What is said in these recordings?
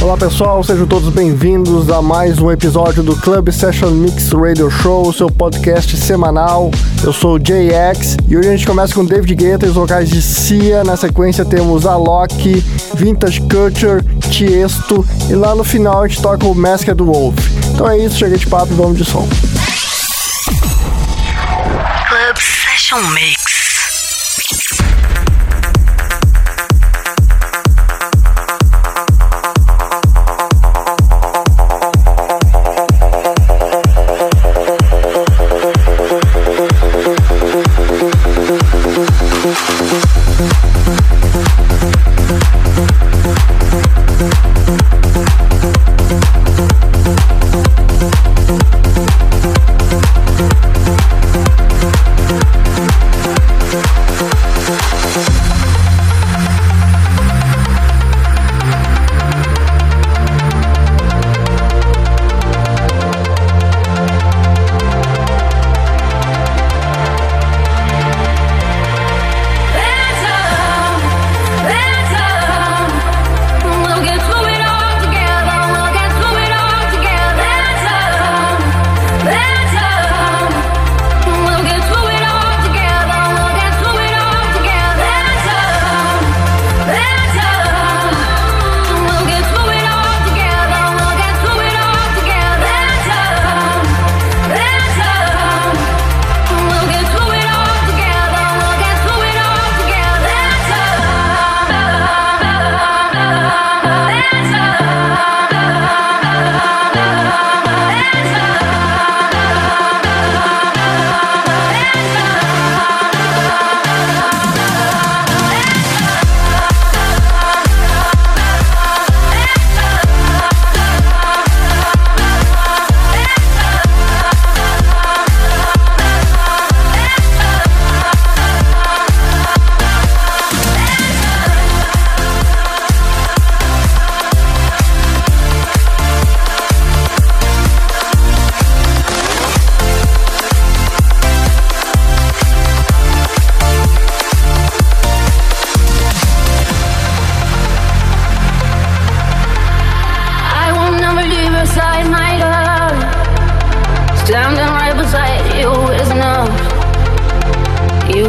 Olá pessoal, sejam todos bem-vindos a mais um episódio do Club Session Mix Radio Show, seu podcast semanal. Eu sou o JX e hoje a gente começa com David Guetta e os vocais de Cia. Na sequência temos Alok, Vintage Culture, Tiesto e lá no final a gente toca o Masked Wolf. Então é isso, chega de papo e vamos de som. Club Session Mix.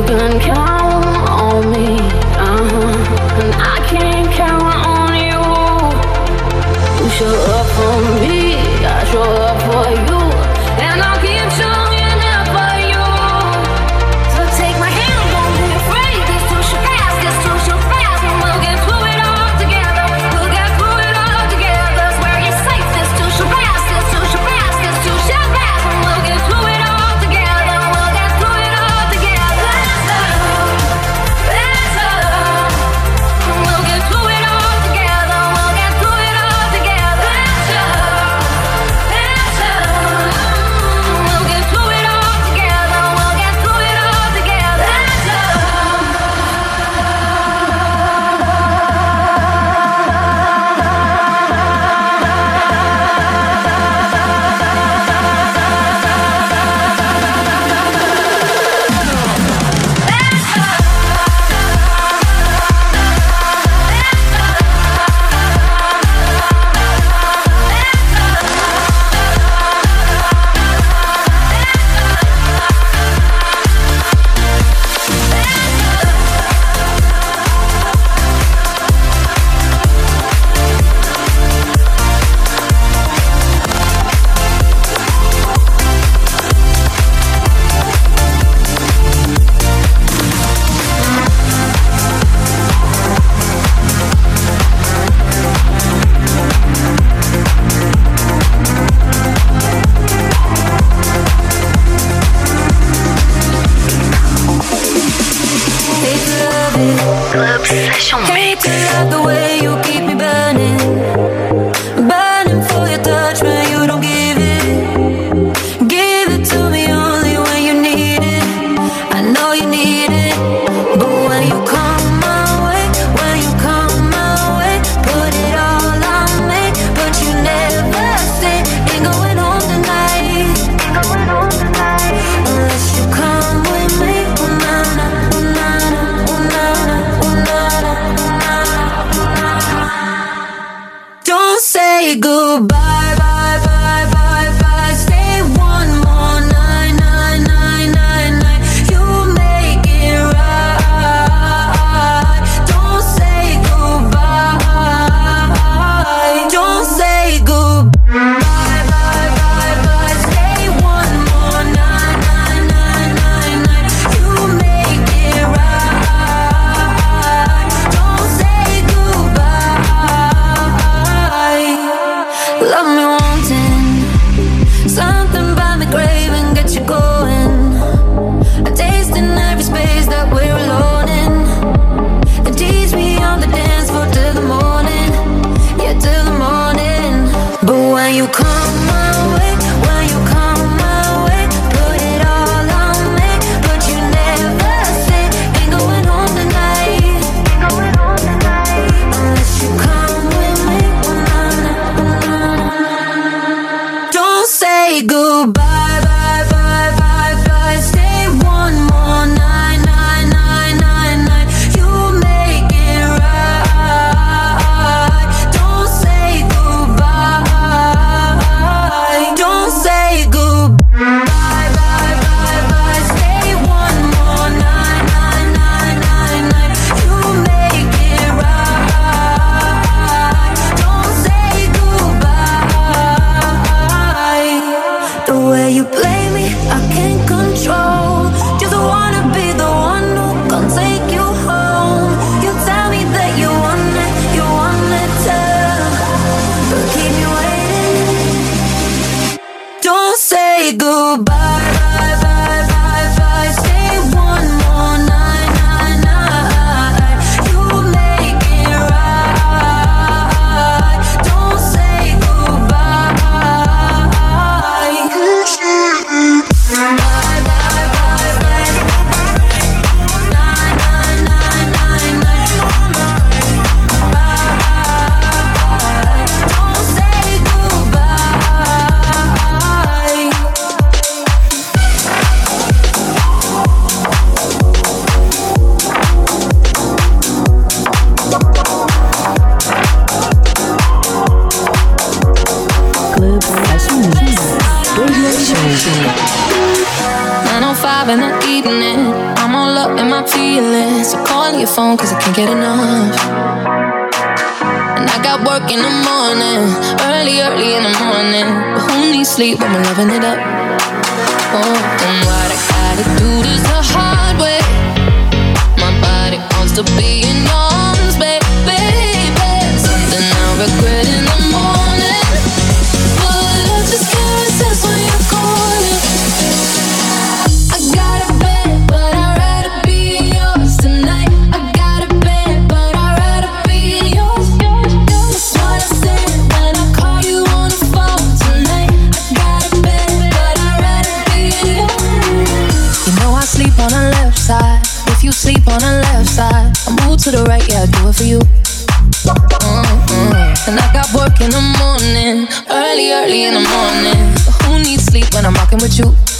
Can count on me, uh-huh. and I can count on you. You Club Session Mix. feeling. So call your phone, cause I can't get enough. And I got work in the morning, early, early in the morning. But who needs sleep when we're loving it up? Oh, and what I gotta do this the hard way. My body wants to be in your in the morning. Who needs sleep when I'm rocking with you?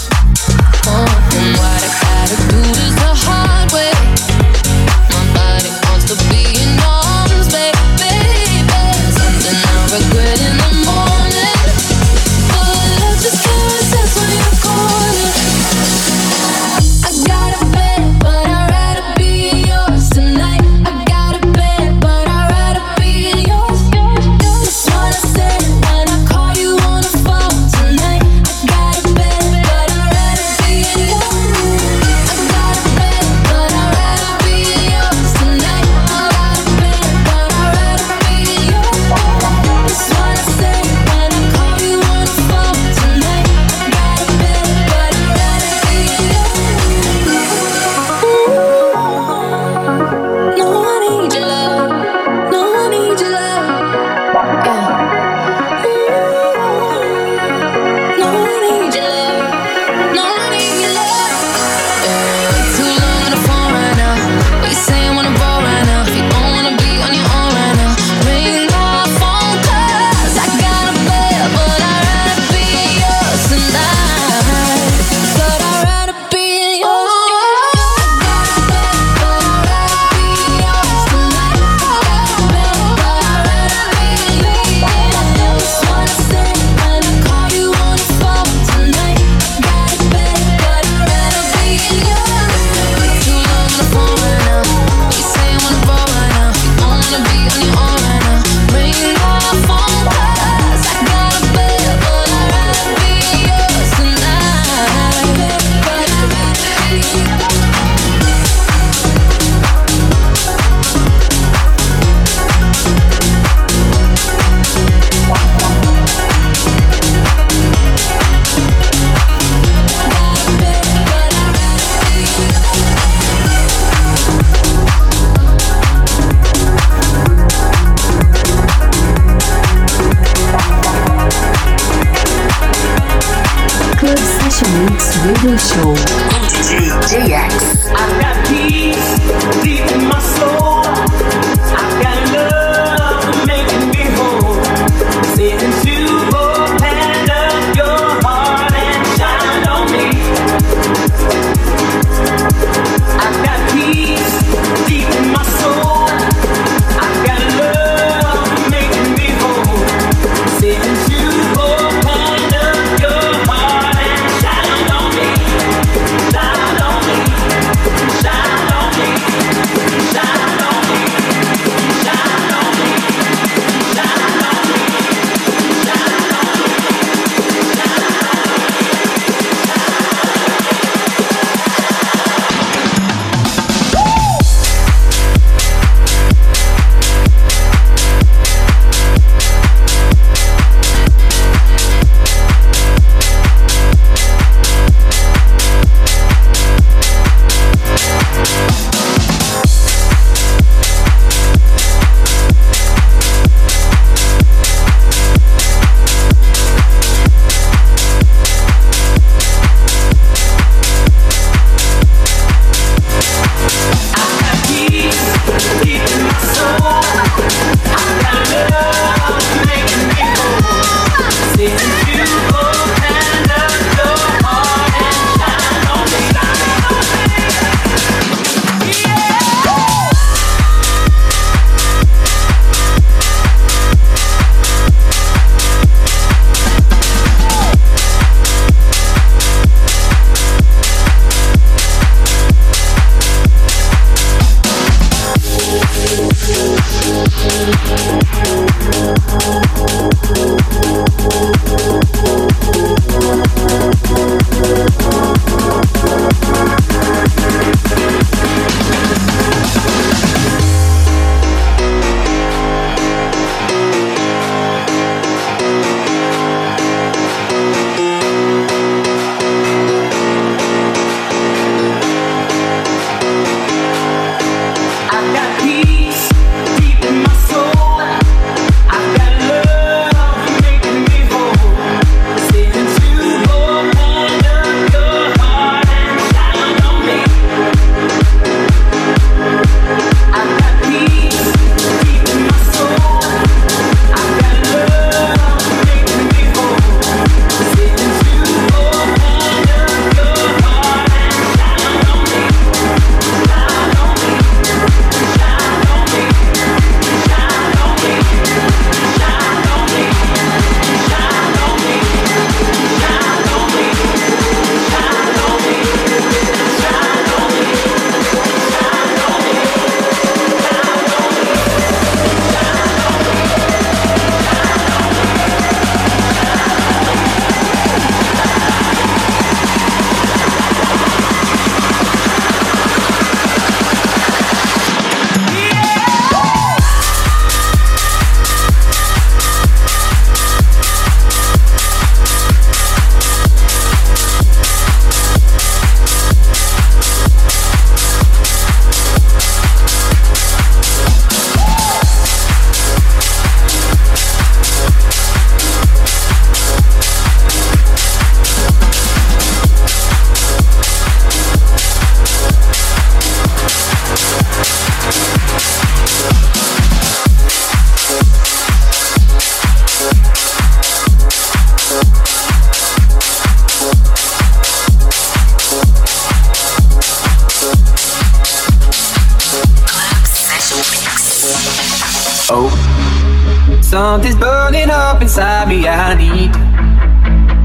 Something's burning up inside me. I need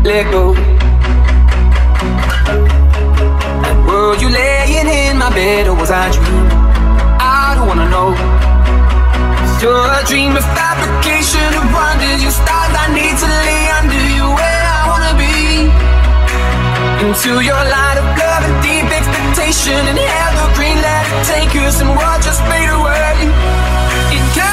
let go. That were you laying in my bed, or was I dreaming? I don't wanna know. You're a dream of fabrication of wonders. You stars I need to lay under you where I wanna be. Into your light of love and deep expectation and evergreen. Let it take us and we'll just fade away. In Cali,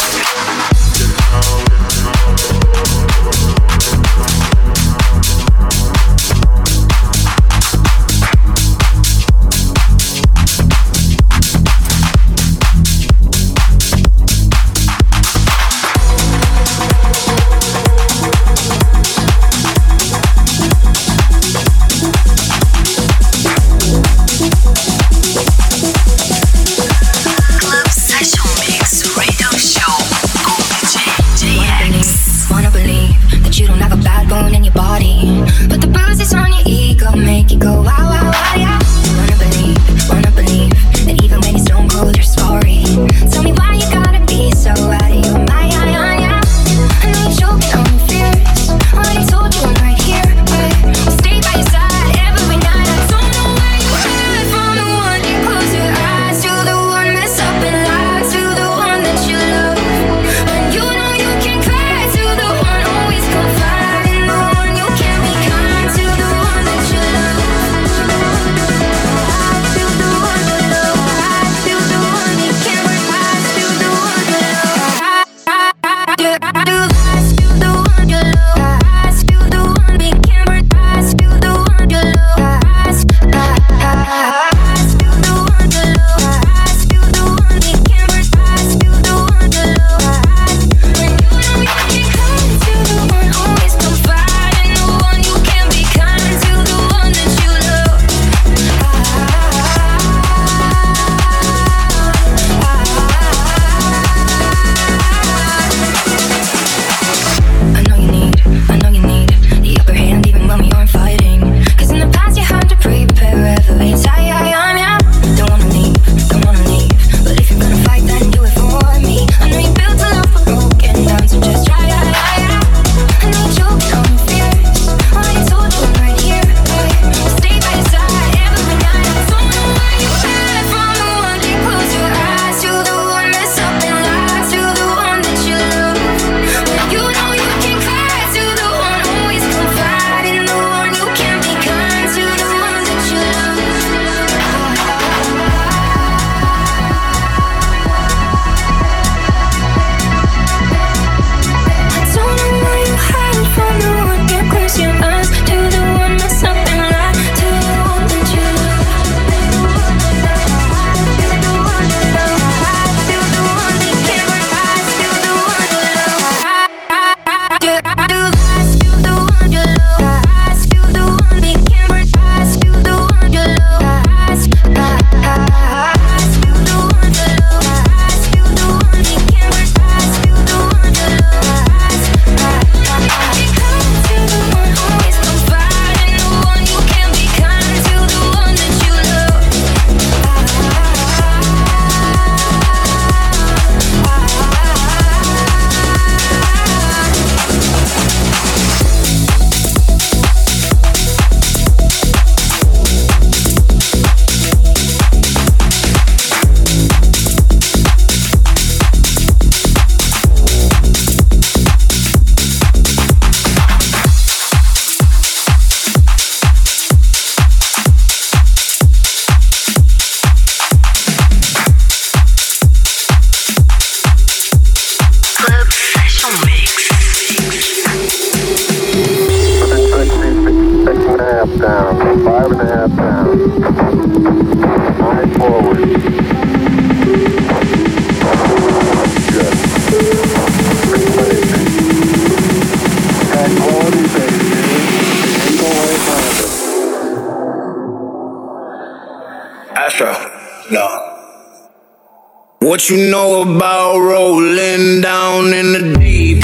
What you know about rolling down in the deep.